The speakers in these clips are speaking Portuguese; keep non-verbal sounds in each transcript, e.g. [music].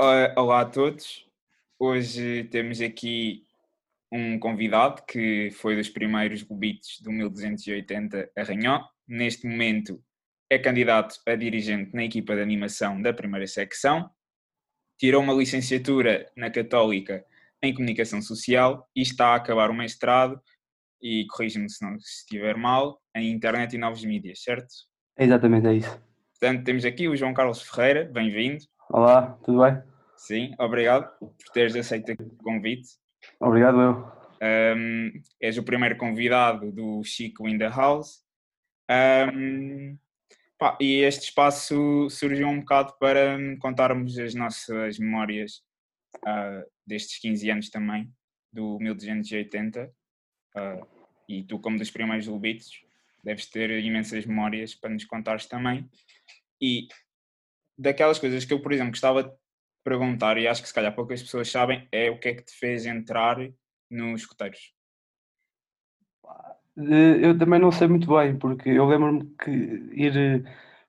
Uh, olá a todos. Hoje temos aqui um convidado que foi dos primeiros Gobitos do 1280 Arranhó. Neste momento é candidato a dirigente na equipa de animação da primeira secção. Tirou uma licenciatura na Católica em Comunicação Social e está a acabar o mestrado, e corrige-me se não estiver mal, em Internet e Novos Mídias, certo? Exatamente, é isso. Portanto, temos aqui o João Carlos Ferreira, bem-vindo. Olá, tudo bem? Sim, obrigado por teres aceito o convite. Obrigado, eu. Um, és o primeiro convidado do Chico in the House. Um, pá, e este espaço surgiu um bocado para contarmos as nossas memórias uh, destes 15 anos também, do 1280. Uh, ah, e tu, como dos primeiros lobitos, deves ter imensas memórias para nos contares também. E daquelas coisas que eu, por exemplo, gostava perguntar, e acho que se calhar poucas pessoas sabem, é o que é que te fez entrar nos escuteiros? Eu também não sei muito bem, porque eu lembro-me que ir,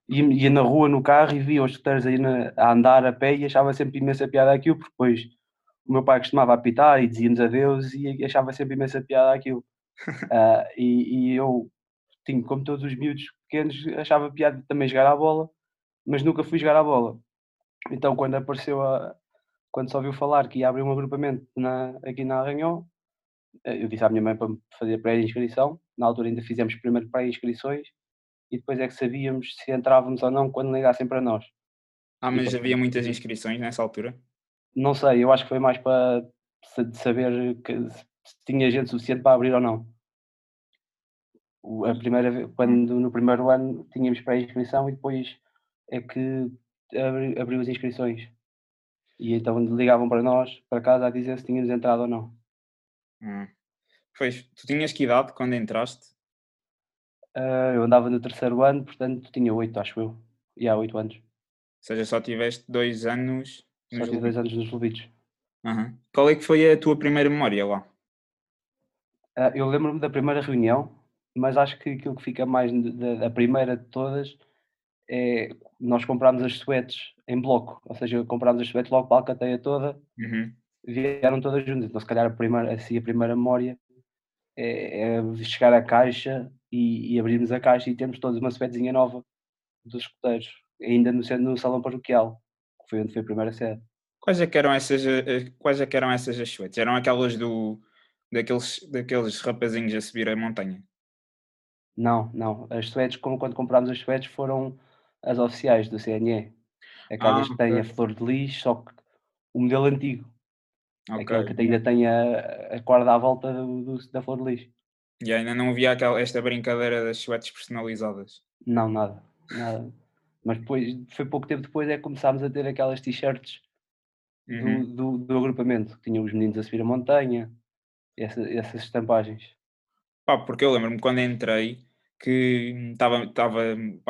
ia na rua no carro e via os escuteiros aí na, a andar a pé e achava sempre imensa piada aquilo, porque depois o meu pai costumava apitar e dizia-nos adeus e achava sempre imensa piada aquilo. uh, [laughs] e, e, eu, tinha, como todos os miúdos pequenos, achava piada também jogar à bola, mas nunca fui jogar à bola. Então, quando apareceu a. Quando se ouviu falar que ia abrir um agrupamento na, aqui na Arranhão, eh, eu disse à minha mãe para fazer pré-inscrição. Na altura ainda fizemos primeiro pré-inscrições e depois é que sabíamos se entrávamos ou não quando ligassem para nós. Ah, mas havia muitas inscrições nessa altura? Não sei, eu acho que foi mais para saber que, se tinha gente suficiente para abrir ou não. A primeira quando no primeiro ano tínhamos pré-inscrição e depois é que abriu as inscrições. E então ligavam para nós, para casa, a dizer se tínhamos entrado ou não. Hum. Pois, tu tinhas que idade quando entraste? Uh, eu andava no terceiro ano, portanto tinha oito, acho eu. E há oito anos. Ou seja, só tiveste dois anos. Só tive dois anos nos Lubitos. Uhum. Qual é que foi a tua primeira memória lá? Uh, eu lembro-me da primeira reunião, mas acho que aquilo que fica mais da, da primeira de todas é nós comprámos as suetes em bloco, ou seja, comprámos as suetes logo para a alcateia toda, uhum. vieram todas juntas. Então, se calhar, a primeira, assim, a primeira memória é, é chegar à caixa e, e, abrirmos a caixa e termos todos uma suetezinha nova dos escuteiros, ainda no, no salão paroquial, que foi onde foi a primeira sede. Quais é que eram essas, eh, eh, quais é que eram essas as suetes? Eram aquelas do, daqueles, daqueles rapazinhos a subir a montanha? Não, não. As suetes, como quando comprámos as suetes, foram as oficiais do CNE. Aquelas ah, que têm a flor de lis, só que o modelo antigo. Okay. Aquela que ainda tem a, a corda à volta do, do, da flor de lis. E ainda não havia aquela, esta brincadeira das suetes personalizadas? Não, nada. nada. Mas depois, foi pouco tempo depois é que começámos a ter aquelas t-shirts uhum. do, do, do, agrupamento, que tinham os meninos a subir a montanha, essa, essas estampagens. Pá, porque eu lembro-me quando entrei, que estava, estava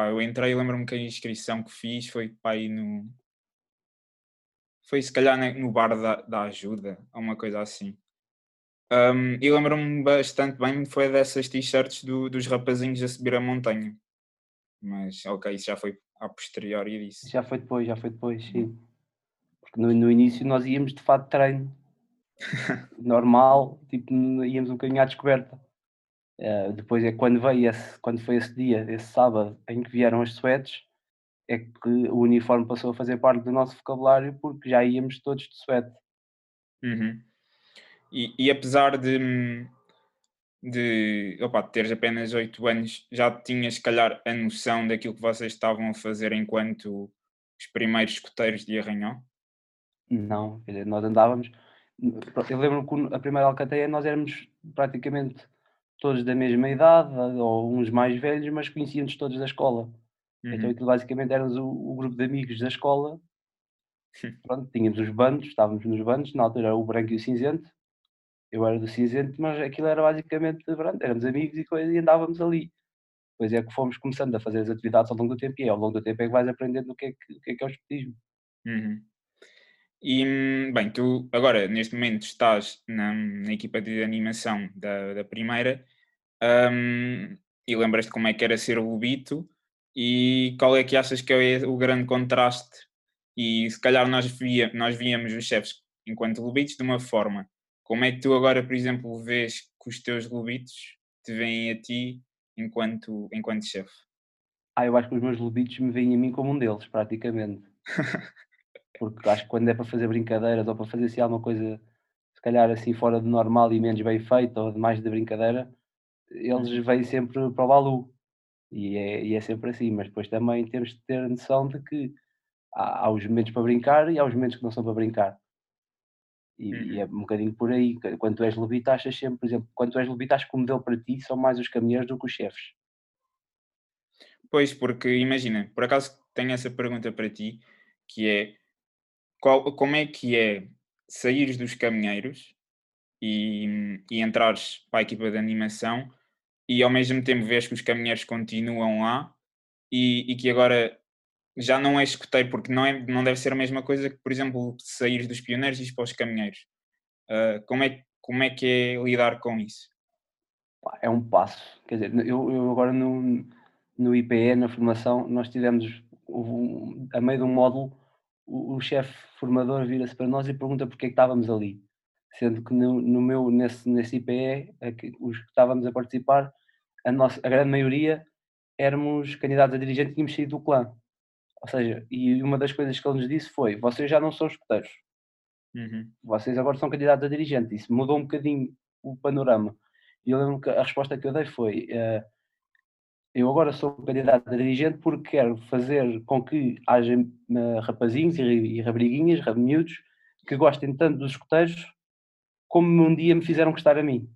eu entrei e lembro-me que a inscrição que fiz foi para aí no. Foi se calhar no bar da, da ajuda, ou uma coisa assim. Um, e lembro-me bastante bem, foi dessas t-shirts do, dos rapazinhos a subir a montanha. Mas ok, isso já foi a posteriori disso. Já foi depois, já foi depois, sim. Porque no, no início nós íamos de fato de treino. [laughs] Normal, tipo, íamos um bocadinho à descoberta. Uh, depois é quando veio esse, quando foi esse dia, esse sábado, em que vieram as suetes, é que o uniforme passou a fazer parte do nosso vocabulário porque já íamos todos de suete. Uhum. E, e, apesar de, de opa, teres apenas 8 anos, já tinhas, se calhar, a noção daquilo que vocês estavam a fazer enquanto os primeiros escoteiros de Arranhão? Não, nós andávamos. Eu lembro que a primeira alcateia nós éramos praticamente todos da mesma idade, ou uns mais velhos, mas conhecíamos todos da escola. Então, uhum. Então aquilo basicamente éramos o, o, grupo de amigos da escola. [laughs] Pronto, tínhamos os bandos, estávamos nos bandos, na altura era o branco e o cinzento. Eu era do cinzento, mas aquilo era basicamente, pronto, éramos amigos e coisa, e andávamos ali. Depois é que fomos começando a fazer as atividades ao longo do tempo, e ao longo do tempo é que vais aprendendo o que é que, o que, é, que é o espetismo. Uhum. E, bem, tu agora, neste momento, estás na, na equipa de animação da, da primeira um, e lembras-te como é que era ser o e qual é que achas que é o grande contraste e se calhar nós, via, nós víamos os chefes enquanto lobitos de uma forma. Como é que tu agora, por exemplo, vês que os teus lobitos te veem a ti enquanto, enquanto chefe? Ah, eu acho que os meus lobitos me veem a mim como um deles, praticamente. [laughs] Porque acho que quando é para fazer brincadeiras ou para fazer assim alguma coisa, se calhar assim fora do normal e menos bem feita ou mais de brincadeira, eles uhum. vêm sempre para o Balu. E é, e é sempre assim, mas depois também temos de ter a noção de que há, há os momentos para brincar e há os momentos que não são para brincar. E, uhum. e, é um bocadinho por aí. Quando tu és lobita, achas sempre, por exemplo, quando tu és lobita, acho que o modelo para ti são mais os caminheiros do que os chefes. Pois, porque imagina, por acaso tenho essa pergunta para ti, que é qual, como é que é saíres dos caminheiros e, e entrares para a equipa de animação e ao mesmo tempo vês que os caminheiros continuam lá e, e que agora já não é escoteiro, porque não, é, não deve ser a mesma coisa que, por exemplo, sair dos pioneiros e ir para os caminheiros. Uh, como, é, como é que é lidar com isso? É um passo. Quer dizer, eu, eu agora no, no IPE, na formação, nós tivemos um, a meio de um módulo, o, o chefe formador vira-se para nós e pergunta porque é que estávamos ali. Sendo que no, no meu, nesse, nesse IPE, os que estávamos a participar, a, nossa, a grande maioria éramos candidatos a dirigente e tínhamos saído do clã. Ou seja, e uma das coisas que ele nos disse foi: vocês já não são escuteiros, uhum. vocês agora são candidatos a dirigente. Isso mudou um bocadinho o panorama. E eu lembro que a resposta que eu dei foi: uh, eu agora sou candidato a dirigente porque quero fazer com que haja uh, rapazinhos e, e rabriguinhas, miúdos, que gostem tanto dos escuteiros como um dia me fizeram gostar a mim.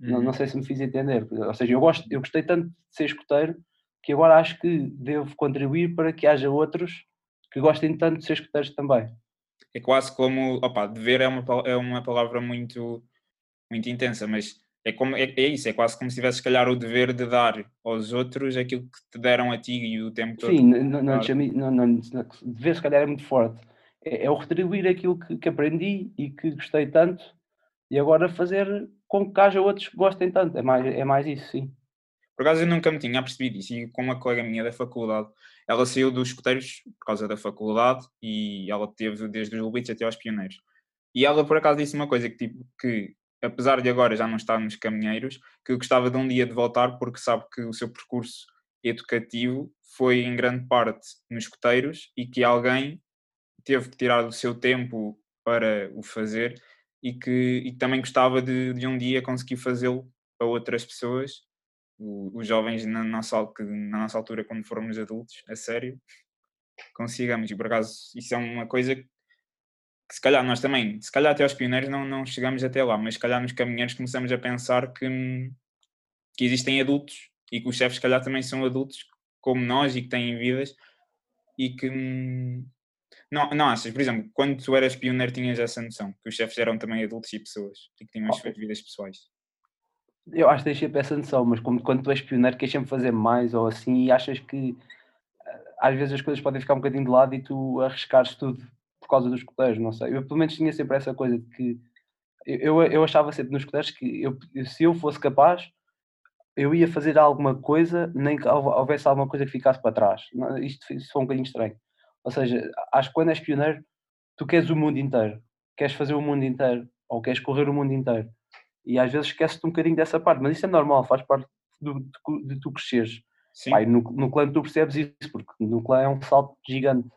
Uhum. Não, não, sei se me fiz entender. Ou seja, eu, gosto, eu gostei tanto de ser escuteiro que agora acho que devo contribuir para que haja outros que gostem tanto de ser escuteiros também. É quase como, opa, dever é uma, é uma palavra muito, muito intensa, mas é, como, é, é isso, é quase como se tivesse, se calhar, o dever de dar aos outros aquilo que te deram a ti e o tempo todo. Sim, não, não, não, não, dever, se calhar, é muito forte. É, é o retribuir aquilo que, que aprendi e que gostei tanto e agora fazer com que haja outros que gostem tanto. É mais, é mais isso, sim. Por acaso eu nunca me tinha percebido isso, e com uma colega minha da faculdade, ela saiu dos escuteiros por causa da faculdade e ela teve desde os Lubitos até aos pioneiros. E ela por acaso disse uma coisa que, tipo, que apesar de agora já não estar nos caminheiros, que gostava de um dia de voltar porque sabe que o seu percurso educativo foi em grande parte nos escuteiros e que alguém teve que tirar o seu tempo para o fazer e que e também gostava de, de um dia conseguir fazê-lo para outras pessoas os jovens na nossa, na nossa altura, quando formos adultos, a sério, consigamos. E por acaso, isso é uma coisa que se calhar nós também, se calhar até aos pioneiros não, não chegamos até lá, mas se calhar nos caminheiros começamos a pensar que, que existem adultos e que os chefes, se calhar, também são adultos como nós e que têm vidas e que. Não, não achas, por exemplo, quando tu eras pioneiro tinhas essa noção que os chefes eram também adultos e pessoas e que tinham as suas vidas pessoais? Eu acho que tens sempre essa noção, mas como, quando tu és pioneiro queres sempre fazer mais ou assim e achas que eh, às vezes as coisas podem ficar um bocadinho de lado e tu arriscares tudo causa dos escuteiros, não sei. Eu pelo menos tinha sempre essa coisa de que eu, eu achava sempre nos escuteiros que eu, se eu fosse capaz eu ia fazer alguma coisa, nem que houvesse alguma coisa que ficasse para trás. Isto, isto foi um bocadinho estranho. Ou seja, acho que quando és pioneiro, tu queres o mundo inteiro, queres fazer o mundo inteiro, ou queres correr o mundo inteiro. E às vezes esqueces-te um bocadinho dessa parte, mas isso é normal, faz parte do, de, de, tu cresceres. Pai, no, no clã tu percebes isso, porque no clã é um salto gigante.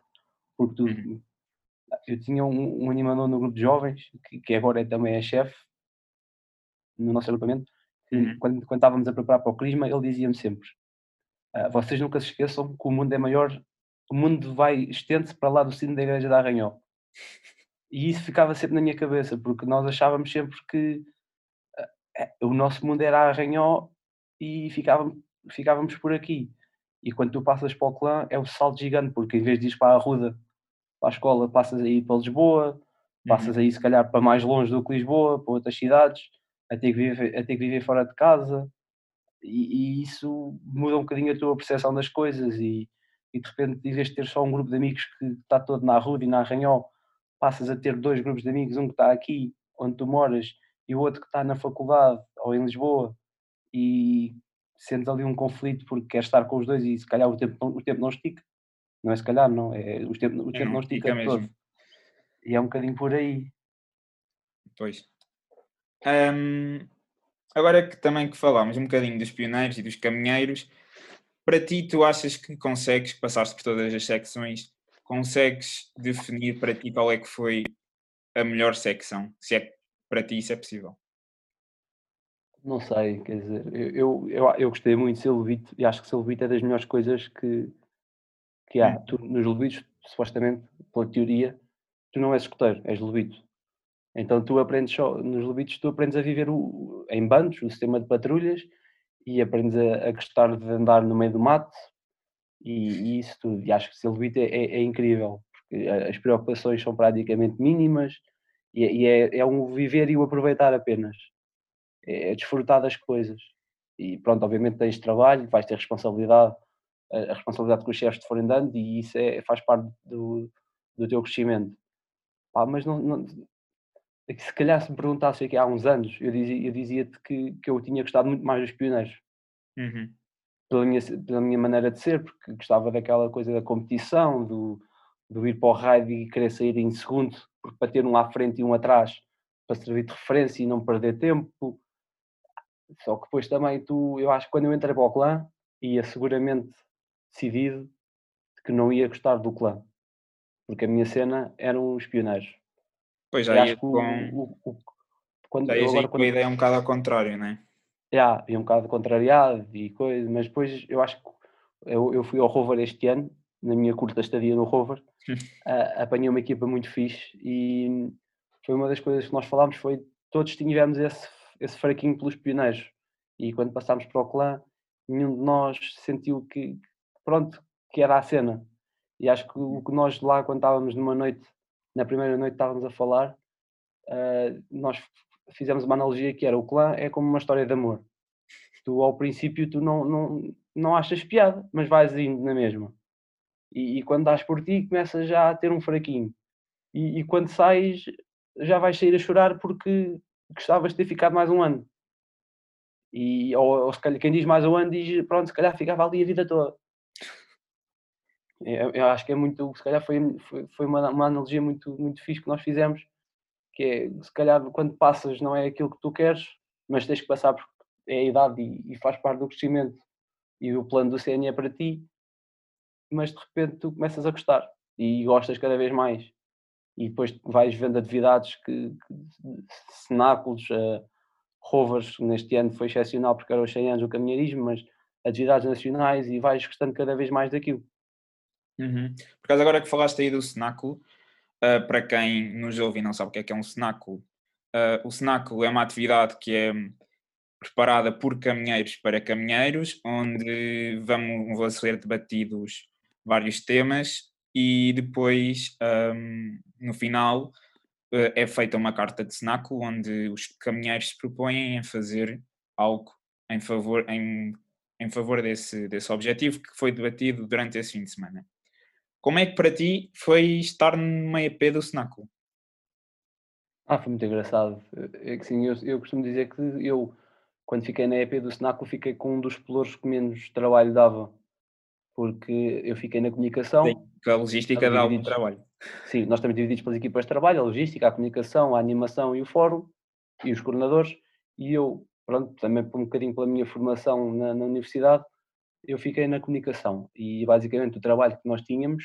Porque tu, uhum. Eu tinha um, um, animador no grupo de jovens, que, que agora é, também é chefe no nosso agrupamento, uhum. quando, quando estávamos a preparar para o Crisma, ele dizia-me sempre: ah, vocês nunca se esqueçam que o mundo é maior, o mundo vai, estende-se para lá do sino da igreja da Arranhol. E isso ficava sempre na minha cabeça, porque nós achávamos sempre que é, o nosso mundo era arranhó e ficávamos, ficávamos por aqui. E quando tu passas para o clã é o salto gigante, porque em vez de ir para a Ruda, para a escola, passas aí para Lisboa, passas uhum. aí se calhar para mais longe do que Lisboa, para outras cidades, a ter que viver, a ter que viver fora de casa. E, e, isso muda um bocadinho a tua percepção das coisas e, e de repente em vez de ter só um grupo de amigos que está todo na Ruda e na Arranhó, passas a ter dois grupos de amigos, um que está aqui onde tu moras e o outro que está na faculdade ou em Lisboa e sentes ali um conflito porque quer estar com os dois e se calhar o tempo, o tempo não estica. Não é se calhar, não. É, o tempo, o tempo não, não estica mesmo. todo. E é um bocadinho por aí. Pois. Um, agora que também que falámos um bocadinho dos pioneiros e dos caminheiros, para ti tu achas que consegues, que passaste por todas as secções, consegues definir para ti qual é que foi a melhor secção? Se é para ti isso é possível. Não sei, quer dizer, eu, eu, eu gostei muito de ser levito e acho que ser levito é das melhores coisas que, que há. Tu, nos levitos, supostamente, pela teoria, tu não és escoteiro, és levito. Então tu aprendes só, nos levitos tu aprendes a viver o, em bandos, o sistema de patrulhas, e aprendes a, a gostar de andar no meio do mato, e, e isso tudo. E acho que ser levito é, é, é, incrível, porque as preocupações são praticamente mínimas, e, e é, é um viver e o aproveitar apenas é, é desfrutar das coisas. E pronto, obviamente tens trabalho, vais ter responsabilidade, a responsabilidade que os chefes te forem dando e isso é, faz parte do, do teu crescimento. Pá, mas não, não, é se calhar se me perguntasse aqui há uns anos, eu dizia-te dizia que, que eu tinha gostado muito mais dos pioneiros. Uhum. Pela, minha, pela minha maneira de ser, porque gostava daquela coisa da competição, do, do ir para o raid e querer sair em segundo, porque para ter um à frente e um atrás, para servir de referência e não perder tempo, só que depois também tu, eu acho que quando eu entrei para o clã, ia seguramente decidido que não ia gostar do clã. Porque a minha cena eram os pioneiros. Pois já ia com... O, o, quando, já agora, com a ideia um bocado ao contrário, não é? Já, ia um bocado contrariado e coisa, mas depois eu acho que eu, eu fui ao Rover este ano, na minha curta estadia no Rover, [laughs] uh, apanhei uma equipa muito fixe e foi uma das coisas que nós falámos, foi todos tivemos esse esse fraquinho pelos pioneiros. E quando passámos para o clã, nenhum de nós sentiu que, pronto, que era a cena. E acho que o que nós lá, quando estávamos numa noite, na primeira noite estávamos a falar, uh, nós fizemos uma analogia que era o clã é como uma história de amor. Tu ao princípio tu não, não, não achas piada, mas vais indo na mesma. E, e quando dás por ti começas já a ter um fraquinho. E, e quando sais já vais sair a chorar porque gostavas de ter ficado mais um ano. E, ou, ou se calhar, quem diz mais um ano diz, pronto, se calhar ficava ali a vida toda. Eu, eu acho que é muito, se calhar foi, foi, foi uma, uma analogia muito, muito fixe que nós fizemos, que é, se calhar quando passas não é aquilo que tu queres, mas tens que passar porque é a idade e, e faz parte do crescimento e do plano do CNE para ti, mas de repente tu começas a gostar e gostas cada vez mais e depois vais vendo atividades que, que cenáculos, uh, rovers, neste ano foi excepcional porque era os 100 anos do caminheirismo, mas atividades nacionais e vais gostando cada vez mais daquilo. Uhum. Por causa agora que falaste aí do cenáculo, uh, para quem nos ouve e não sabe o que é que é um cenáculo, uh, o cenáculo é uma atividade que é preparada por caminheiros para caminheiros, onde vão, vão ser debatidos vários temas e depois um, no final uh, é feita uma carta de cenáculo onde os caminheiros se propõem a fazer algo em favor, em, em favor desse, desse objetivo que foi debatido durante esse fim de semana. Como é que para ti foi estar numa EP do cenáculo? Ah, foi muito engraçado. É que sim, eu, eu costumo dizer que eu, quando fiquei na EP do cenáculo, fiquei com um dos pelouros que menos trabalho dava porque eu fiquei na comunicação. Sim, a logística dá algum trabalho. Sim, nós estamos divididos pelas equipas de trabalho, a logística, a comunicação, a animação e o fórum, e os coordenadores, e eu, pronto, também por um bocadinho pela minha formação na, na universidade, eu fiquei na comunicação, e basicamente o trabalho que nós tínhamos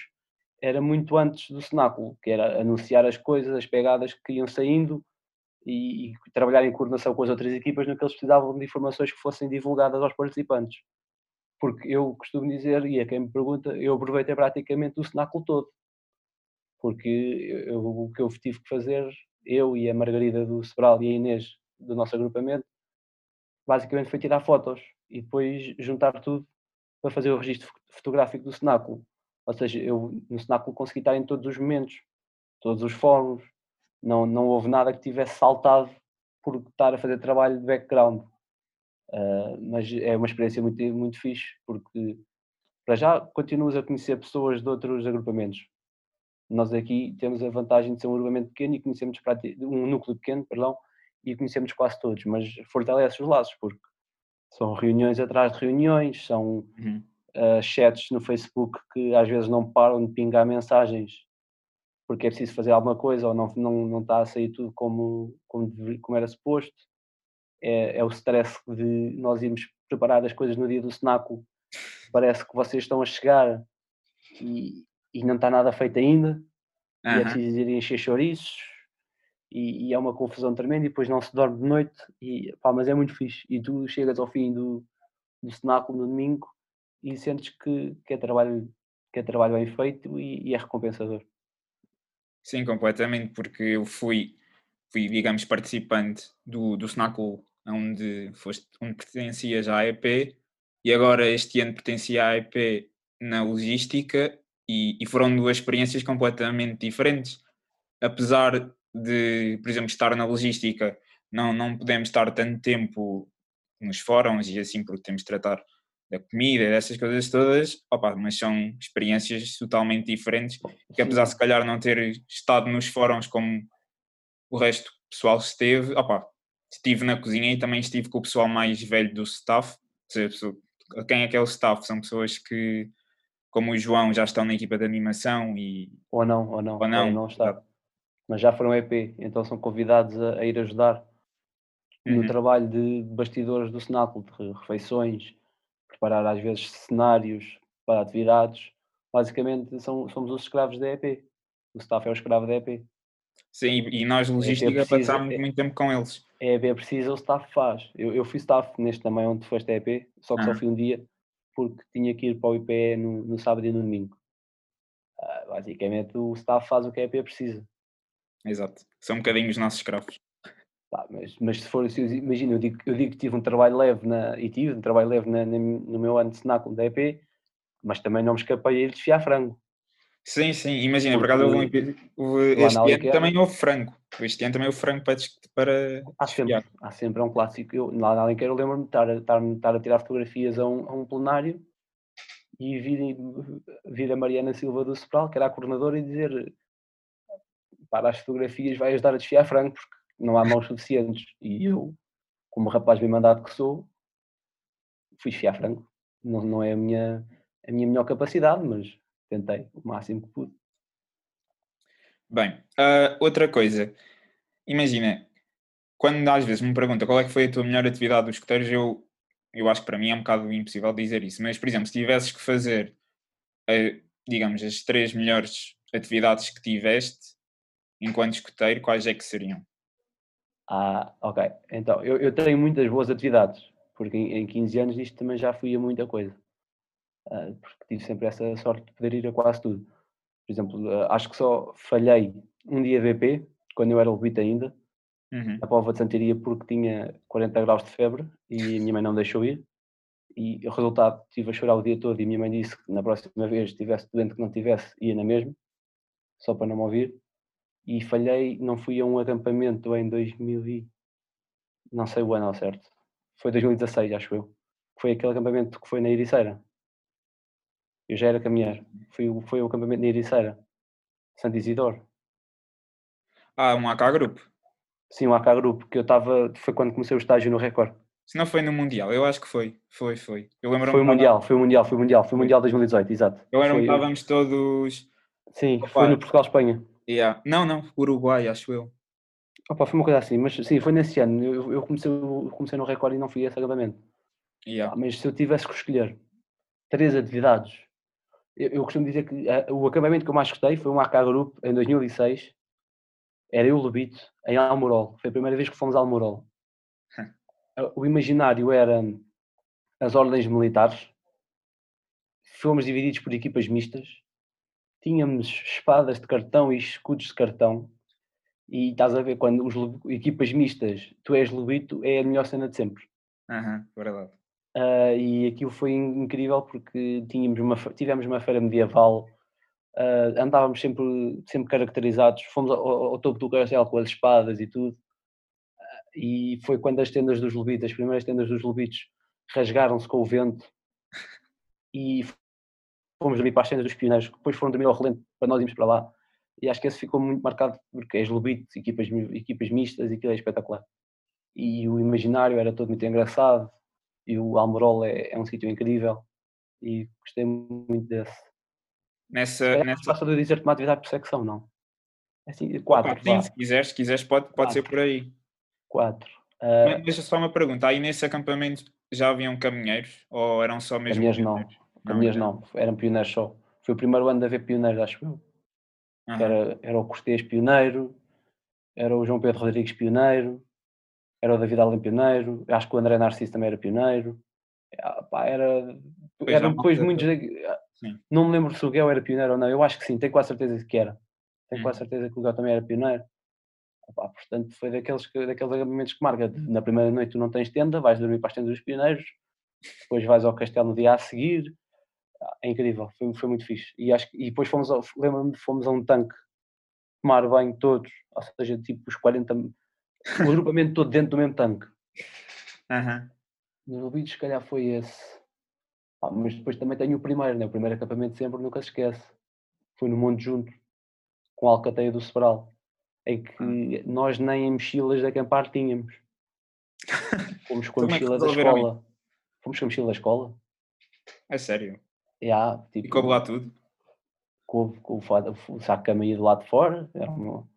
era muito antes do cenáculo, que era anunciar as coisas, as pegadas que iam saindo, e, e trabalhar em coordenação com as outras equipas no que eles precisavam de informações que fossem divulgadas aos participantes porque eu costumo dizer, e a quem me pergunta, eu aproveitei praticamente o cenáculo todo. Porque eu, o que eu tive que fazer, eu e a Margarida do Sebral e a Inês do nosso agrupamento, basicamente foi tirar fotos e depois juntar tudo para fazer o registro fotográfico do cenáculo. Ou seja, eu no cenáculo consegui estar em todos os momentos, todos os fóruns, não, não houve nada que tivesse saltado por estar a fazer trabalho de background. Uh, mas é uma experiência muito, muito fixe, porque para já continuas a conhecer pessoas de outros agrupamentos. Nós aqui temos a vantagem de ser um agrupamento pequeno e conhecemos um núcleo pequeno, perdão, e conhecemos quase todos, mas fortalece os laços, porque são reuniões atrás de reuniões, são, uhum. uh, chats no Facebook que às vezes não param de pingar mensagens porque é preciso fazer alguma coisa ou não, não, não está a sair tudo como, como, como era suposto. É, é o stress de nós irmos preparar as coisas no dia do cenáculo. Parece que vocês estão a chegar e, e não está nada feito ainda. Uhum. E é preciso ir encher chouriços. E, e, é uma confusão tremenda. E depois não se dorme de noite. E, pá, mas é muito fixe. E tu chegas ao fim do, do cenáculo no domingo e sentes que, que, é, trabalho, que é trabalho bem feito e, e é recompensador. Sim, completamente, porque eu fui, fui digamos, participante do, do Snackle, onde, foste, onde pertencias à EP, e agora este ano pertencia à EP na logística, e, e foram duas experiências completamente diferentes. Apesar de, por exemplo, estar na logística, não, não podemos estar tanto tempo nos fóruns e assim, porque temos de tratar da comida, dessas coisas todas, opa, mas são experiências totalmente diferentes, que apesar de se calhar não ter estado nos fóruns como o resto do pessoal esteve, opa, estive na cozinha e também estive com o pessoal mais velho do staff, ou seja, quem é que é o staff? São pessoas que, como o João, já estão na equipa de animação e... Ou não, ou não, ou não, ou não está. Mas já foram EP, então são convidados a, a ir ajudar no uhum. trabalho de bastidores do cenáculo, de refeições, preparar às vezes cenários para atividades. Basicamente são, somos os escravos da EP. O staff é o escravo da EP. Sim, e nós logística passámos é, muito tempo com eles. A EP precisa, o staff faz. Eu, eu fui staff neste também onde foste a EP, só que ah. só fui um dia porque tinha que ir para o IPE no, no sábado e no domingo. Uh, basicamente o staff faz o que a EP precisa. Exato. São um bocadinho os nossos escravos. Pá, mas, mas se for assim, imagina, eu digo, eu digo que tive um trabalho leve na, e tive um trabalho leve na, na, no meu ano de cenáculo da EP, mas também não me escapei a ir desfiar frango. Sim, sim, imagina, por acaso houve, houve este ano também houve frango. Este ano também houve frango para, para há sempre, há sempre, é um clássico. Eu, lá na eu lembro-me de estar, a tirar fotografias a um, a um plenário e vir, vir a Mariana Silva do Sopral, que era a coordenadora, e dizer para as fotografias vai ajudar a desfiar frango, porque não há mãos suficientes. E eu, como rapaz bem mandado que sou, fui esfiar frango. Não, não é a minha, a minha melhor capacidade, mas tentei o máximo que pude. Bem, uh, outra coisa. Imagina, quando às vezes me pergunta qual é que foi a tua melhor atividade dos escuteiros, eu, eu acho que para mim é um bocado impossível dizer isso. Mas, por exemplo, se tivesses que fazer, uh, digamos, as três melhores atividades que tiveste enquanto escuteiro, quais é que seriam? Ah, ok. Então, eu, eu tenho muitas boas atividades, porque em, em 15 anos isto também já fui a muita coisa. Uh, porque tive sempre essa sorte de poder ir a quase tudo. Por exemplo, uh, acho que só falhei um dia VP, quando eu era lobito ainda, uhum. na prova de Santaria, porque tinha 40 graus de febre e a minha mãe não deixou ir. E o resultado, estive a chorar o dia todo e a minha mãe disse que na próxima vez, tivesse doente que não tivesse, ia na mesma, só para não me ouvir e falhei, não fui a um acampamento em 2000 e... não sei o ano ao certo, foi 2016 acho eu, foi aquele acampamento que foi na Ericeira. Eu já era caminhar, foi, foi o acampamento na Ericeira, Santo Isidoro. Ah, um AK Group? Sim, um AK Group, que eu estava, foi quando comecei o estágio no Record. Se não foi no Mundial, eu acho que foi, foi, foi. Eu lembro foi o Mundial, foi o Mundial, foi o Mundial, foi o Mundial 2018, exato. Eu lembro que estávamos todos... Sim, Opa. foi no Portugal-Espanha. Yeah. Não, não, Uruguai, acho eu. Opa, foi uma coisa assim, mas sim, foi nesse ano. Eu, eu comecei, eu comecei no Record e não fui a esse acampamento. Yeah. Ah, mas se eu tivesse que escolher três atividades, eu, eu costumo dizer que uh, o acampamento que eu mais gostei foi um AK Group em 2006. Era eu, Lobito, em Almorol. Foi a primeira vez que fomos a Almorol. Ah, o imaginário era as ordens militares. Fomos divididos por equipas mistas tínhamos espadas de cartão e escudos de cartão. E estás a ver, quando os equipas mistas, tu és lobito, é a melhor cena de sempre. Aham, uhum, verdade. Uh, e aquilo foi incrível porque tínhamos uma, tivemos uma feira medieval, uh, andávamos sempre, sempre caracterizados, fomos ao, ao topo do castelo com as espadas e tudo. Uh, e foi quando as tendas dos lobitos, as primeiras tendas dos lobitos, rasgaram-se com o vento e fomos dormir para as cenas dos pioneiros, que depois foram dormir ao relento para nós irmos para lá. E acho que esse ficou muito marcado porque és Lubito, equipas, equipas mistas, e aquilo é espetacular. E o imaginário era todo muito engraçado, e o Almorol é, é um sítio incrível. e gostei muito desse. Nessa, É nessa... fácil de dizer-te uma atividade por secção, não? É Assim, quatro, Opa, sim, se quiseres, se quiseres pode, pode ser por aí. quatro. Ah, Mas deixa só uma pergunta, aí nesse acampamento já haviam caminheiros ou eram só mesmo Caminheiros não. Pioneiros? Era- não, eram pioneiros só. Foi o primeiro ano de haver pioneiros, acho eu. Que Aham. Era, era o Cortês pioneiro, era o João Pedro Rodrigues pioneiro, era o David Allen pioneiro, acho que o André Narciso também era pioneiro. Ah, pá, era, Pois, eram há depois muitos. Sim. Não me lembro se o Guel era pioneiro ou não, eu acho que sim, tenho quase certeza que era. Tenho Uhum. quase certeza que o Guel também era pioneiro. Ah, portanto, foi daqueles, que, daqueles acampamentos que marca. Na primeira noite tu não tens tenda, vais dormir para as tendas dos pioneiros, depois vais ao castelo no dia a seguir. É incrível, foi, foi muito fixe. E, acho, e depois fomos, lembro-me, fomos a um tanque tomar banho todos, ou seja, tipo os 40, o agrupamento todo dentro do mesmo tanque. Nos ouvidos, se calhar foi esse. Ah, mas depois também tenho o primeiro, né? o primeiro acampamento sempre, nunca se esquece. Foi no Monte Junto, com a Alcateia do Sobral, em que nós nem em mochilas de acampar tínhamos. [laughs] Fomos com a Como é mochila da escola. Fomos com a mochila da escola. É sério. E tipo, coube lá tudo. couve com o, saco de cama ia do lado de fora. Era uma-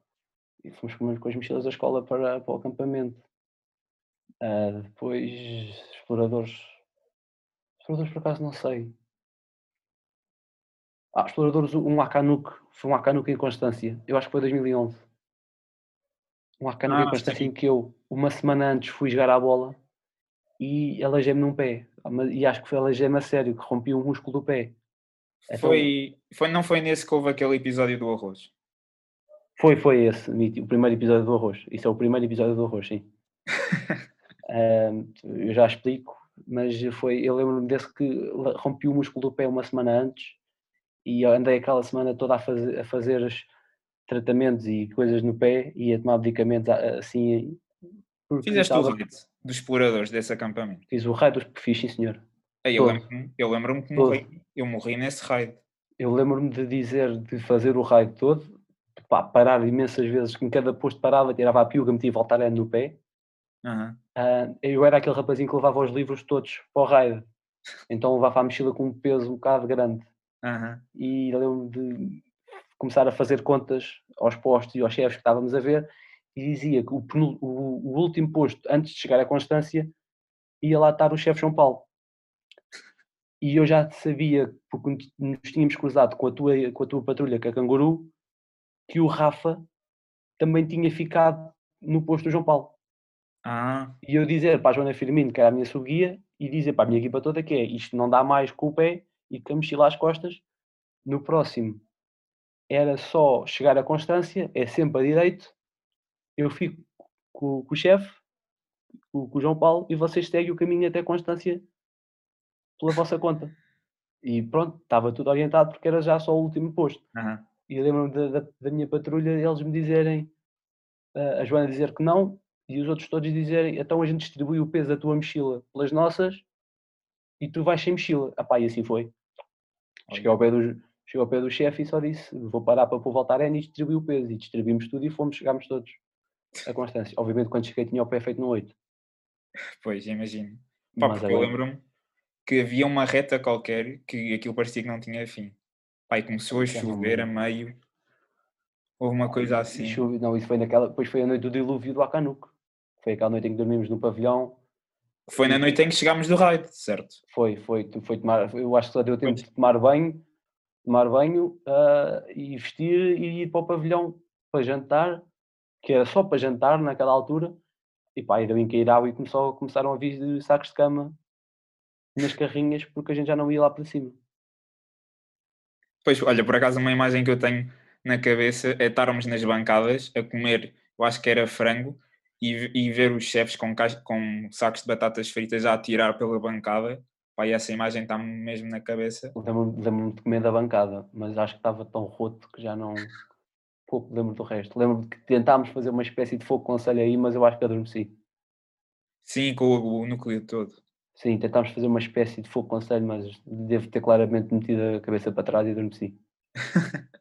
E fomos com, com as mochilas da escola para, para o acampamento. Ah, depois, exploradores. Exploradores, por acaso, não sei. Ah, exploradores, um Acanuk. Foi um Acanuk em Constância. Eu acho que foi 2011. Um Acanuk em Ah, Constância sim. em que eu, uma semana antes, fui jogar à bola e alejei-me num pé. Ah, E acho que foi alejei-me a sério, que rompi um músculo do pé. Então- Foi, foi, não foi nesse que houve aquele episódio do arroz. Foi, foi esse, o primeiro episódio do arroz. Isso é o primeiro episódio do arroz, sim. [laughs] Ahm, eu já explico, mas foi, eu lembro-me desse que rompi o músculo do pé uma semana antes e andei aquela semana toda a fazer, a fazer os tratamentos e coisas no pé e a tomar medicamentos assim. Fizeste o estava- raid dos exploradores desse acampamento. Fiz o raio dos fiz, sim senhor. Aí eu lembro-me eu lembro que morri. Eu morri nesse raid. Eu lembro-me de dizer, de fazer o raio todo, pá, parar imensas vezes, que em cada posto parava, tirava a piuga, metia e voltar no pé. Aham. Ah, eu era aquele rapazinho que levava os livros todos para o raid. Então levava a mochila com um peso um bocado grande. Aham. E lembro-me de começar a fazer contas aos postos e aos chefes que estávamos a ver e dizia que o, o- o último posto, antes de chegar à Constância, ia lá estar o chefe João Paulo. E eu já sabia, porque nos- tínhamos cruzado com a tua, com a tua patrulha, que é a Canguru, que o Rafa também tinha ficado no posto do João Paulo. Ah, E eu dizer para a Joana Firmino, que era a minha subguia, e dizer para a minha equipa toda que é isto não dá mais com o pé e com a mochila às costas. No próximo era só chegar à Constância, é sempre a direito. Eu fico com, com o chefe, com, com o João Paulo, e vocês seguem o caminho até Constância pela vossa conta. E pronto, estava tudo orientado porque era já só o último posto. aham. E lembro-me da, da, da minha patrulha eles me dizerem, ah, a Joana dizer que não, e os outros todos dizerem, então a gente distribui o peso da tua mochila pelas nossas e tu vais sem mochila. Epá, e assim foi. Cheguei ao pé do, cheguei ao pé do chefe e só disse, vou parar para pôr voltar a e distribuir o peso. E distribuímos tudo e fomos, chegámos todos a Constância. Obviamente quando cheguei tinha o pé feito no 8. Pois, imagino. Pá, Mas porque eu agora- lembro-me que havia uma reta qualquer que aquilo parecia que não tinha fim. Pá, e começou a me chover a lembro. meio. Houve uma coisa assim. Chove- não, isso foi naquela, depois foi a noite do dilúvio do Acanuco. Foi aquela noite em que dormimos no pavilhão. Foi na noite em que chegámos do raid, certo? Foi, foi, foi tomar, eu acho que só deu tempo Pois. de tomar banho, tomar banho ah, e vestir e ir para o pavilhão para jantar, que era só para jantar naquela altura, e pá, e deu em cair água e começou, começaram a vir sacos de cama nas carrinhas porque a gente já não ia lá para cima. Pois, olha, por acaso uma imagem que eu tenho na cabeça é estarmos nas bancadas a comer, eu acho que era frango, e, e ver os chefes com, com sacos de batatas fritas a atirar pela bancada. Pá, e essa imagem está-me mesmo na cabeça. Lembro-me de comer da bancada, mas acho que estava tão roto que já não. Pouco lembro do resto. Lembro-me que tentámos fazer uma espécie de fogo conselho aí, mas eu acho que adormeci. Sim, com o, o núcleo todo. Sim, tentámos fazer uma espécie de fogo conselho, mas devo ter claramente metido a cabeça para trás e adormeci. [laughs]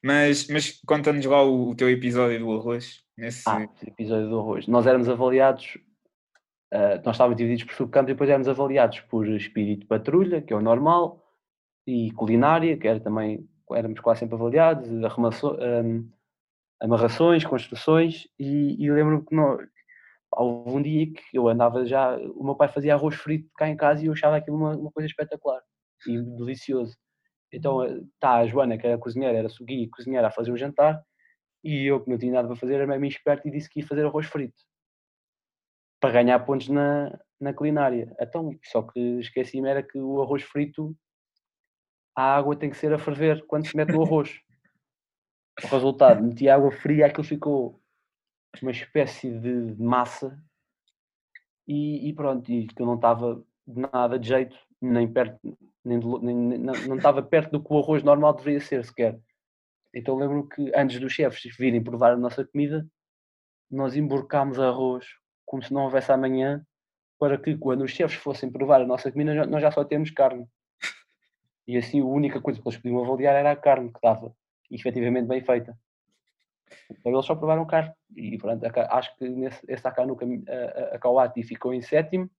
Mas, mas conta-nos lá o, o teu episódio do arroz. Nesse... Ah, episódio do arroz. Nós éramos avaliados Uh, nós estávamos divididos por subcampos e depois éramos avaliados por espírito patrulha, que é o normal, e culinária, que era também, éramos quase sempre avaliados, um, amarrações, construções, e, e lembro-me que nós, houve um dia que eu andava já, o meu pai fazia arroz frito cá em casa e eu achava aquilo uma, uma coisa espetacular e delicioso. Então está a Joana, que era cozinheira, era suguia e cozinheira a fazer o jantar, e eu, que não tinha nada para fazer, era mesmo esperto e disse que ia fazer arroz frito para ganhar pontos na, na culinária. Então, só que esqueci-me era que o arroz frito, a água tem que ser a ferver quando se mete o arroz. O resultado, meti água fria, aquilo ficou uma espécie de massa e, e pronto, e que não estava nada de jeito, nem perto, nem, de, nem não, não estava perto do que o arroz normal deveria ser sequer. Então lembro-me que antes dos chefes virem provar a nossa comida, nós emborcámos arroz como se não houvesse amanhã, para que quando os chefes fossem provar a nossa comida, nós já só temos carne. E assim a única coisa que eles podiam avaliar era a carne que estava efetivamente bem feita. Então eles só provaram carne. E pronto, acho que nesse, esse Akanuka, a, a Kawati ficou em sétimo,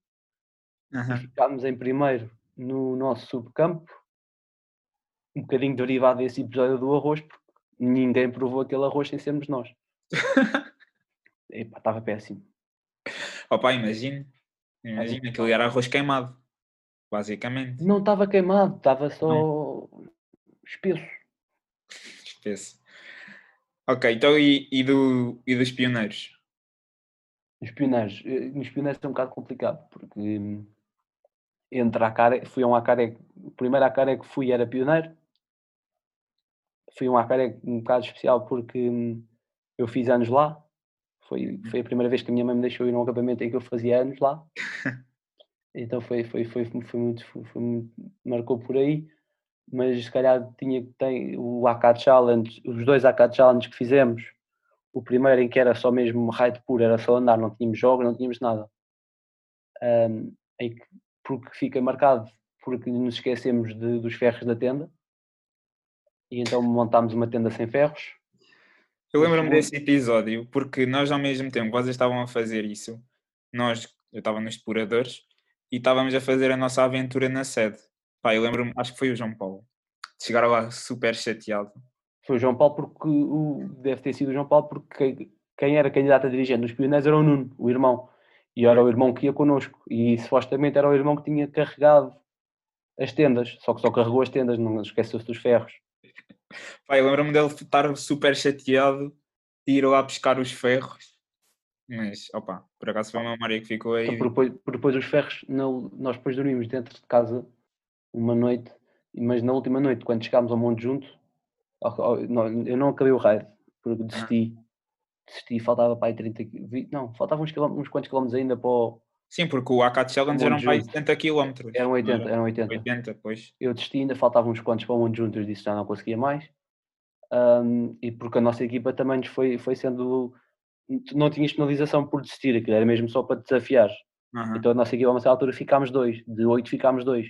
uhum. e ficámos em primeiro no nosso subcampo, um bocadinho derivado desse episódio do arroz, porque ninguém provou aquele arroz sem sermos nós. [laughs] Epá, estava péssimo. Opa, imagina. Imagina, aquilo era arroz queimado. Basicamente. Não estava queimado, estava só espesso. Espesso. Ok, então e, e, do, e dos pioneiros? Os pioneiros. Eh, os pioneiros é um bocado complicado, porque hum, entre a cara, fui a um Acaré, o primeiro Acaré que fui era pioneiro. Fui a um Acaré um bocado especial porque hum, eu fiz anos lá. Foi, foi a primeira vez que a minha mãe me deixou ir num acampamento em que eu fazia anos lá. [laughs] Então foi, foi, foi, foi, muito, foi, muito, marcou por aí. Mas se calhar tinha tem o AK Challenge, os dois AK Challenge que fizemos. O primeiro em que era só mesmo raid puro, era só andar, não tínhamos jogos, não tínhamos nada. Um, em que porque fica marcado porque nos esquecemos de, dos ferros da tenda e então montámos uma tenda sem ferros. Eu lembro-me desse episódio porque nós ao mesmo tempo, vocês estavam a fazer isso, nós, eu estava nos depuradores e estávamos a fazer a nossa aventura na sede. Pá, eu lembro-me, acho que foi o João Paulo. Chegaram lá super chateado. Foi o João Paulo porque o, deve ter sido o João Paulo porque quem era candidato a dirigente dos pioneiros era o Nuno, o irmão. E era o irmão que ia connosco. E supostamente era o irmão que tinha carregado as tendas. Só que só carregou as tendas, não esqueceu-se dos ferros. Pai, lembro-me dele estar super chateado de ir lá buscar os ferros. Mas, opa, por acaso foi uma memória que ficou aí. Então, depois, depois os ferros, não, nós depois dormimos dentro de casa uma noite, mas na última noite, quando chegámos ao monte junto, eu não acabei o raid, porque desisti. Ah desisti, faltava para aí 30 não, faltavam uns, uns quantos quilómetros ainda para o... Sim, porque o AK Challenge eram para 80 km. Eram 80, eram 80. 80, pois. Eu desisti, ainda faltavam uns quantos para o Monte Juntos, disse já não conseguia mais. Um, e porque a nossa equipa também foi, foi sendo... Não tinha penalização por desistir, aquilo era mesmo só para desafiar. Uhum. Então a nossa equipa a uma certa altura ficámos dois, de 8 ficámos dois.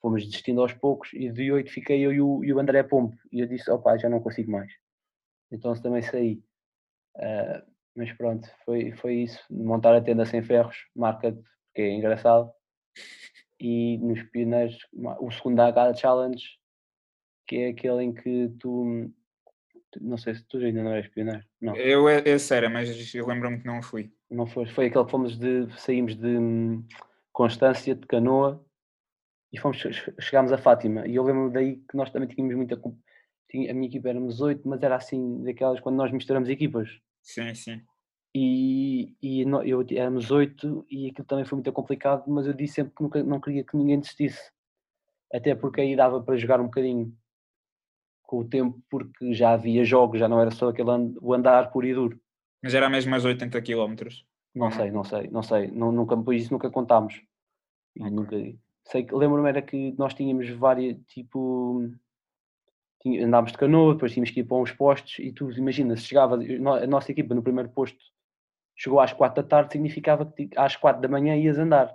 Fomos desistindo aos poucos e de 8 fiquei eu e o, e o André Pompo. E eu disse, opá, já não consigo mais então também saí. Uh, mas pronto, foi, foi isso. Montar a tenda sem ferros, marca porque é engraçado. E nos pioneiros, o segundo da Challenge, que é aquele em que tu. Não sei se tu ainda não eras pioneiro. Não. Eu é, é sério, mas eu lembro-me que não fui. Não foi. Foi aquele que fomos de. saímos de hum, Constância, de Canoa, e fomos, chegámos a Fátima. E eu lembro daí que nós também tínhamos muita tinha, a minha equipa éramos oito, mas era assim, daquelas quando nós misturamos equipas. Sim, sim. E, e eu éramos oito e aquilo também foi muito complicado, mas eu disse sempre que nunca, não queria que ninguém desistisse. Até porque aí dava para jogar um bocadinho com o tempo, porque já havia jogos, já não era só aquele and, o andar puro e duro. Mas era mesmo mais 80 km? Não sei, não sei, não sei. Não, nunca, pois isso nunca contámos. Okay. Nunca, sei que lembro-me era que nós tínhamos várias, tipo, andávamos de canoa, depois tínhamos que ir para uns postos e tu imagina, se chegava, a nossa equipa no primeiro posto chegou às quatro da tarde, significava que às quatro da manhã ias andar.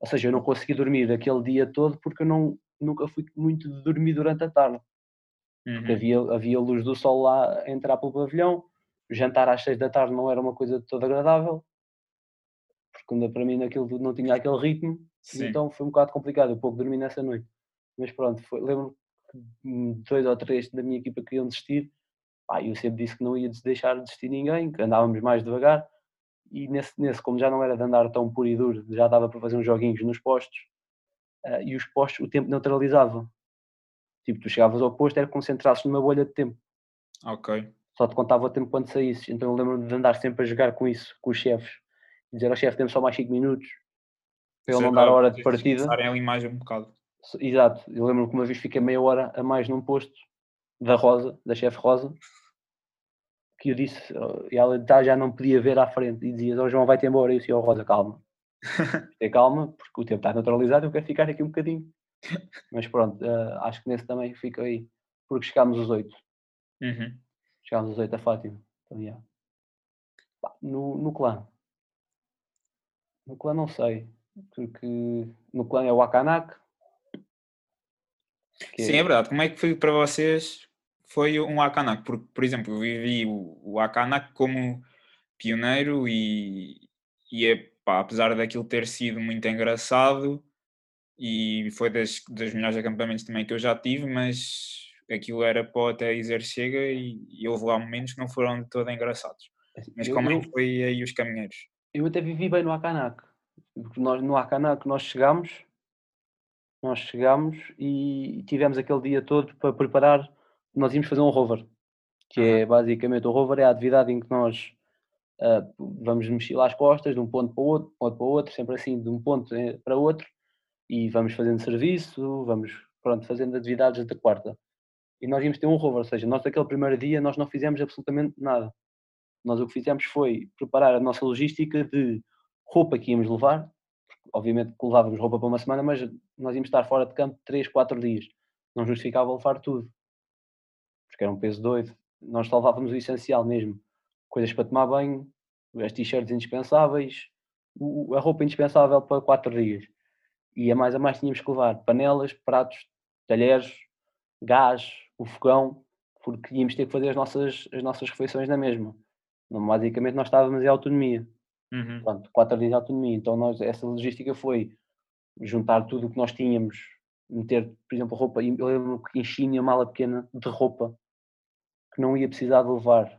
Ou seja, eu não consegui dormir aquele dia todo porque eu não, nunca fui muito de dormir durante a tarde. Uhum. Havia, havia luz do sol lá a entrar pelo pavilhão, jantar às seis da tarde não era uma coisa toda agradável porque para mim naquilo não tinha aquele ritmo, Sim. então foi um bocado complicado, eu pouco dormi nessa noite. Mas pronto, lembro que dois ou três da minha equipa queriam desistir, pá, eu sempre disse que não ia deixar de desistir ninguém, que andávamos mais devagar, e nesse, nesse, como já não era de andar tão puro e duro, já dava para fazer uns joguinhos nos postos, uh, e os postos o tempo neutralizava. Tipo, tu chegavas ao posto, era como se entrasses numa bolha de tempo. Ok. Só te contava o tempo quando saísses. Então eu lembro-me de andar sempre a jogar com isso, com os chefes. Dizer ao chefe, temos só mais 5 minutos, para ele não dar a hora de partida. a imagem um bocado. Exato. Eu lembro-me que uma vez fiquei meia hora a mais num posto da Rosa, da chefe Rosa, que eu disse, e ela já não podia ver à frente e dizia, oh, João vai-te embora, e eu disse, oh Rosa, calma. [laughs] é calma, porque o tempo está neutralizado, eu quero ficar aqui um bocadinho. Mas pronto, uh, acho que nesse também fica aí, porque chegámos os oito. Uhum. Chegámos os oito a Fátima. Então, yeah. no, no clã. No clã não sei, porque no clã é o Akanak. Sim, é... é verdade. Como é que foi para vocês foi um Akanak, porque, por exemplo, eu vivi o, o Akanak como pioneiro e, e é, pá, apesar daquilo ter sido muito engraçado e foi das, dos melhores acampamentos também que eu já tive, mas aquilo era para até dizer chega e, e houve lá momentos que não foram de todo engraçados. Mas eu, como é que foi aí os caminheiros? Eu até vivi bem no Akanak, porque nós, no Akanak nós chegámos, nós chegámos e tivemos aquele dia todo para preparar nós íamos fazer um rover, que é basicamente o rover é a atividade em que nós uh, vamos mochilar às costas de um ponto para o outro, ponto para outro, sempre assim de um ponto eh, para outro, e vamos fazendo serviço, vamos pronto, fazendo atividades da quarta. E nós íamos ter um rover, ou seja, nós naquele primeiro dia nós não fizemos absolutamente nada. Nós o que fizemos foi preparar a nossa logística de roupa que íamos levar, obviamente que levávamos roupa para uma semana, mas nós íamos estar fora de campo 3, 4 dias. Não justificava levar tudo porque era um peso doido. Nós só levávamos o essencial mesmo: coisas para tomar banho, as t-shirts indispensáveis, a roupa indispensável para quatro dias. E a mais a mais tínhamos que levar panelas, pratos, talheres, gás, o fogão, porque íamos ter que fazer as nossas, as nossas refeições na mesma. Basicamente, nós estávamos em autonomia. Uhum. Pronto, quatro dias de autonomia. Então, nós, essa logística foi juntar tudo o que nós tínhamos, meter, por exemplo, roupa. Eu lembro que enchi a mala pequena de roupa que não ia precisar de levar.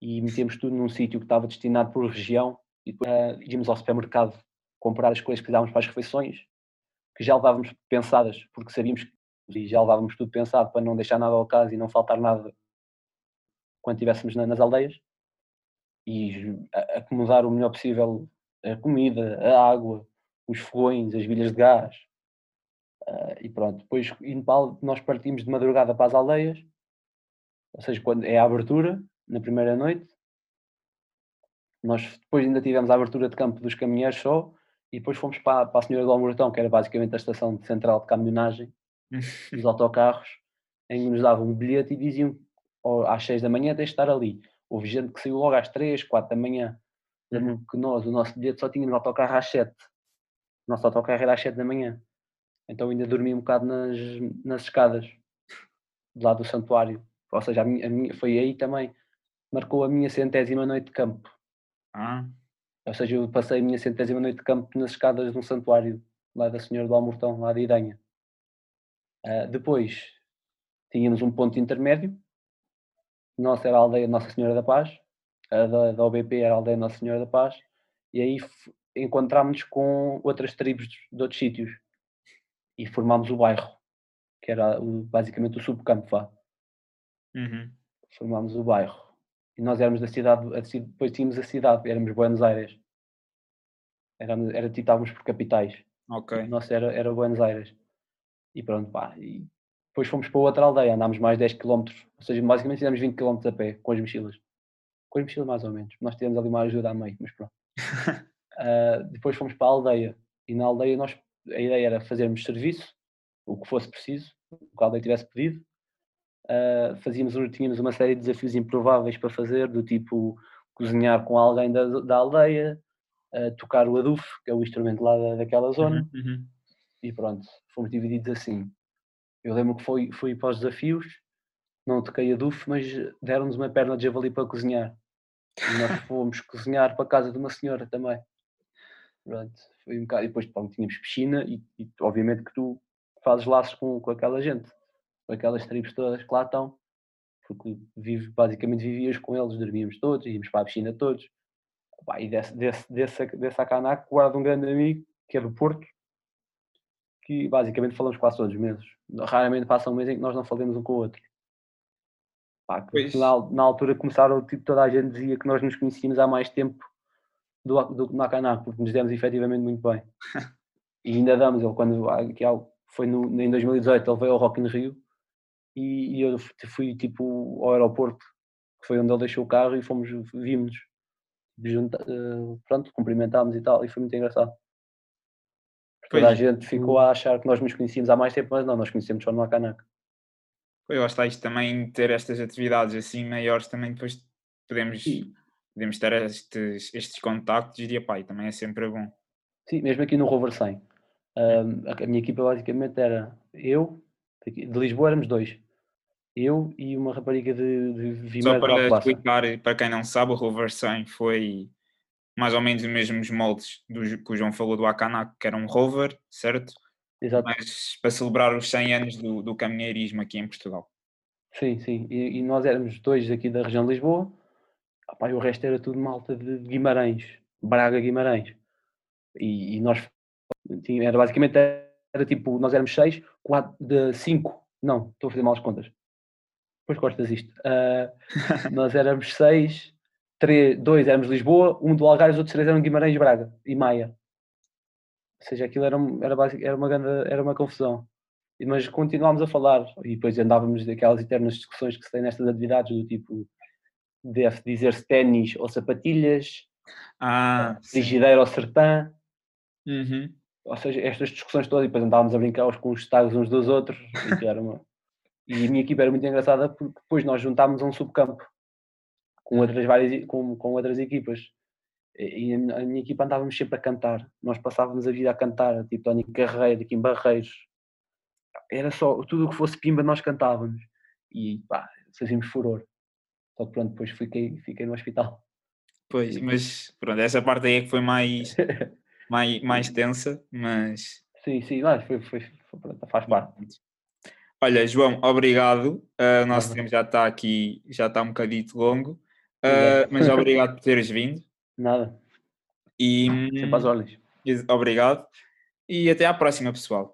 E metemos tudo num sítio que estava destinado por região e depois uh, íamos ao supermercado comprar as coisas que precisávamos para as refeições, que já levávamos pensadas, porque sabíamos que já levávamos tudo pensado para não deixar nada ao caso e não faltar nada quando estivéssemos na, nas aldeias e acomodar o melhor possível a comida, a água, os fogões, as bilhas de gás. Uh, e pronto, depois em Nepal nós partimos de madrugada para as aldeias ou seja, quando é a abertura, na primeira noite. Nós depois ainda tivemos a abertura de campo dos caminheiros só, e depois fomos para, para a Senhora do Almoratão, que era basicamente a estação central de caminhonagem [laughs] dos autocarros, em que nos davam um bilhete e diziam às 6 da manhã tens de estar ali. Houve gente que saiu logo às 3, 4 da manhã. Uhum. que nós, o nosso bilhete só tínhamos autocarro às 7. O nosso autocarro era às 7 da manhã. Então ainda dormi um bocado nas, nas escadas, do lado do santuário. Ou seja, a minha, a minha, foi aí também, marcou a minha centésima noite de campo. Ah. Ou seja, eu passei a minha centésima noite de campo nas escadas de um santuário, lá da Senhora do Almortão, lá de Idanha. Uh, depois, tínhamos um ponto intermédio, nossa era a aldeia Nossa Senhora da Paz, a da, da OBP era a aldeia Nossa Senhora da Paz, e aí encontrámos com outras tribos de outros sítios e formámos o bairro, que era o, basicamente o subcampo, vá. Uhum. Formámos o bairro. E nós éramos da cidade, depois tínhamos a cidade, éramos Buenos Aires. Éramos, era tipo, estávamos por capitais. Ok. Nossa, era, era Buenos Aires. E pronto, pá. E depois fomos para outra aldeia, andámos mais 10 km, ou seja, basicamente fizemos 20 km a pé, com as mochilas. Com as mochilas mais ou menos. Nós tivemos ali uma ajuda a meio, mas pronto. uh, [laughs] depois fomos para a aldeia. E na aldeia nós, a ideia era fazermos serviço, o que fosse preciso, o que a aldeia tivesse pedido, uh, fazíamos, tínhamos uma série de desafios improváveis para fazer, do tipo cozinhar com alguém da, da aldeia, uh, tocar o adufo, que é o instrumento lá da, daquela zona, uhum, uhum. e pronto, fomos divididos assim. Eu lembro que fui, fui para os desafios, não toquei adufo, mas deram-nos uma perna de javali para cozinhar. E nós [laughs] fomos cozinhar para a casa de uma senhora também. Pronto, foi um bocado. E depois pronto, tínhamos piscina e, e, obviamente que tu fazes laços com, com aquela gente, aquelas tribos todas que lá estão, porque vive, basicamente vivias com eles, dormíamos todos, íamos para a piscina todos. e desse, desse, desse, desse guardo um grande amigo que é do Porto, que basicamente falamos quase todos os meses. Raramente passa um mês em que nós não falemos um com o outro. Pá, na, na, altura começaram, tipo, toda a gente dizia que nós nos conhecíamos há mais tempo do, do Nakanaku, porque nos demos efetivamente muito bem. [laughs] e ainda damos, ele quando que foi no, em 2018, ele veio ao Rock in Rio e, e, eu fui tipo ao aeroporto, que foi onde ele deixou o carro e fomos, vimos junta, uh, pronto, cumprimentámos e tal, e foi muito engraçado. Toda a gente ficou a achar que nós nos conhecíamos há mais tempo, mas não, nós conhecemos só no Akanac. Eu acho que isto também ter estas atividades assim maiores também depois podemos, podemos ter estes, estes contactos e pá, também é sempre bom. Sim, mesmo aqui no Rover 100. Um, a minha equipa basicamente era eu, de Lisboa éramos dois. Eu e uma rapariga de, de Só para explicar, para quem não sabe, o Rover 100 foi mais ou menos os mesmos moldes do, que o João falou do Akanac, que era um rover, certo? Exato. Mas para celebrar os 100 anos do, do caminheirismo aqui em Portugal. Sim, sim. E, e nós éramos dois aqui da região de Lisboa, e o resto era tudo malta de Guimarães, Braga Guimarães. E, e nós, era basicamente, era tipo, nós éramos seis, quatro, de cinco, não, estou a fazer mal as contas. Depois cortas isto. Uh, [laughs] nós éramos seis, três, dois éramos Lisboa, um do Algarve, os outros três eram Guimarães, Braga e Maia. Ou seja, aquilo era, era, basic, era, uma, grande, era uma confusão. Mas continuámos a falar e depois andávamos daquelas eternas discussões que se tem nestas atividades, do tipo, deve dizer-se ténis ou sapatilhas, ah, frigideira ou sertã. Uhum. Ou seja, estas discussões todas, e depois andávamos a brincar com os tags uns dos outros. E, era uma... e a minha equipa era muito engraçada porque depois nós juntámos um subcampo com outras, várias, com, com outras equipas. E a minha equipa andávamos sempre a cantar. Nós passávamos a vida a cantar, tipo Tony Carreiro, aqui em Barreiros. Era só, tudo o que fosse pimba nós cantávamos. E pá, fazíamos furor. Só que pronto, depois fiquei, fiquei no hospital. Pois, mas pronto, essa parte aí é que foi mais, [laughs] mais, mais tensa, mas... Sim, sim, mas foi, foi, foi pronto, faz parte. Olha, João, obrigado. Uh, o nosso tempo já está aqui, já está um bocadito longo. Uh, mas obrigado por teres vindo. [laughs] Nada. E, Sempre às ordens. Obrigado. E até à próxima, pessoal.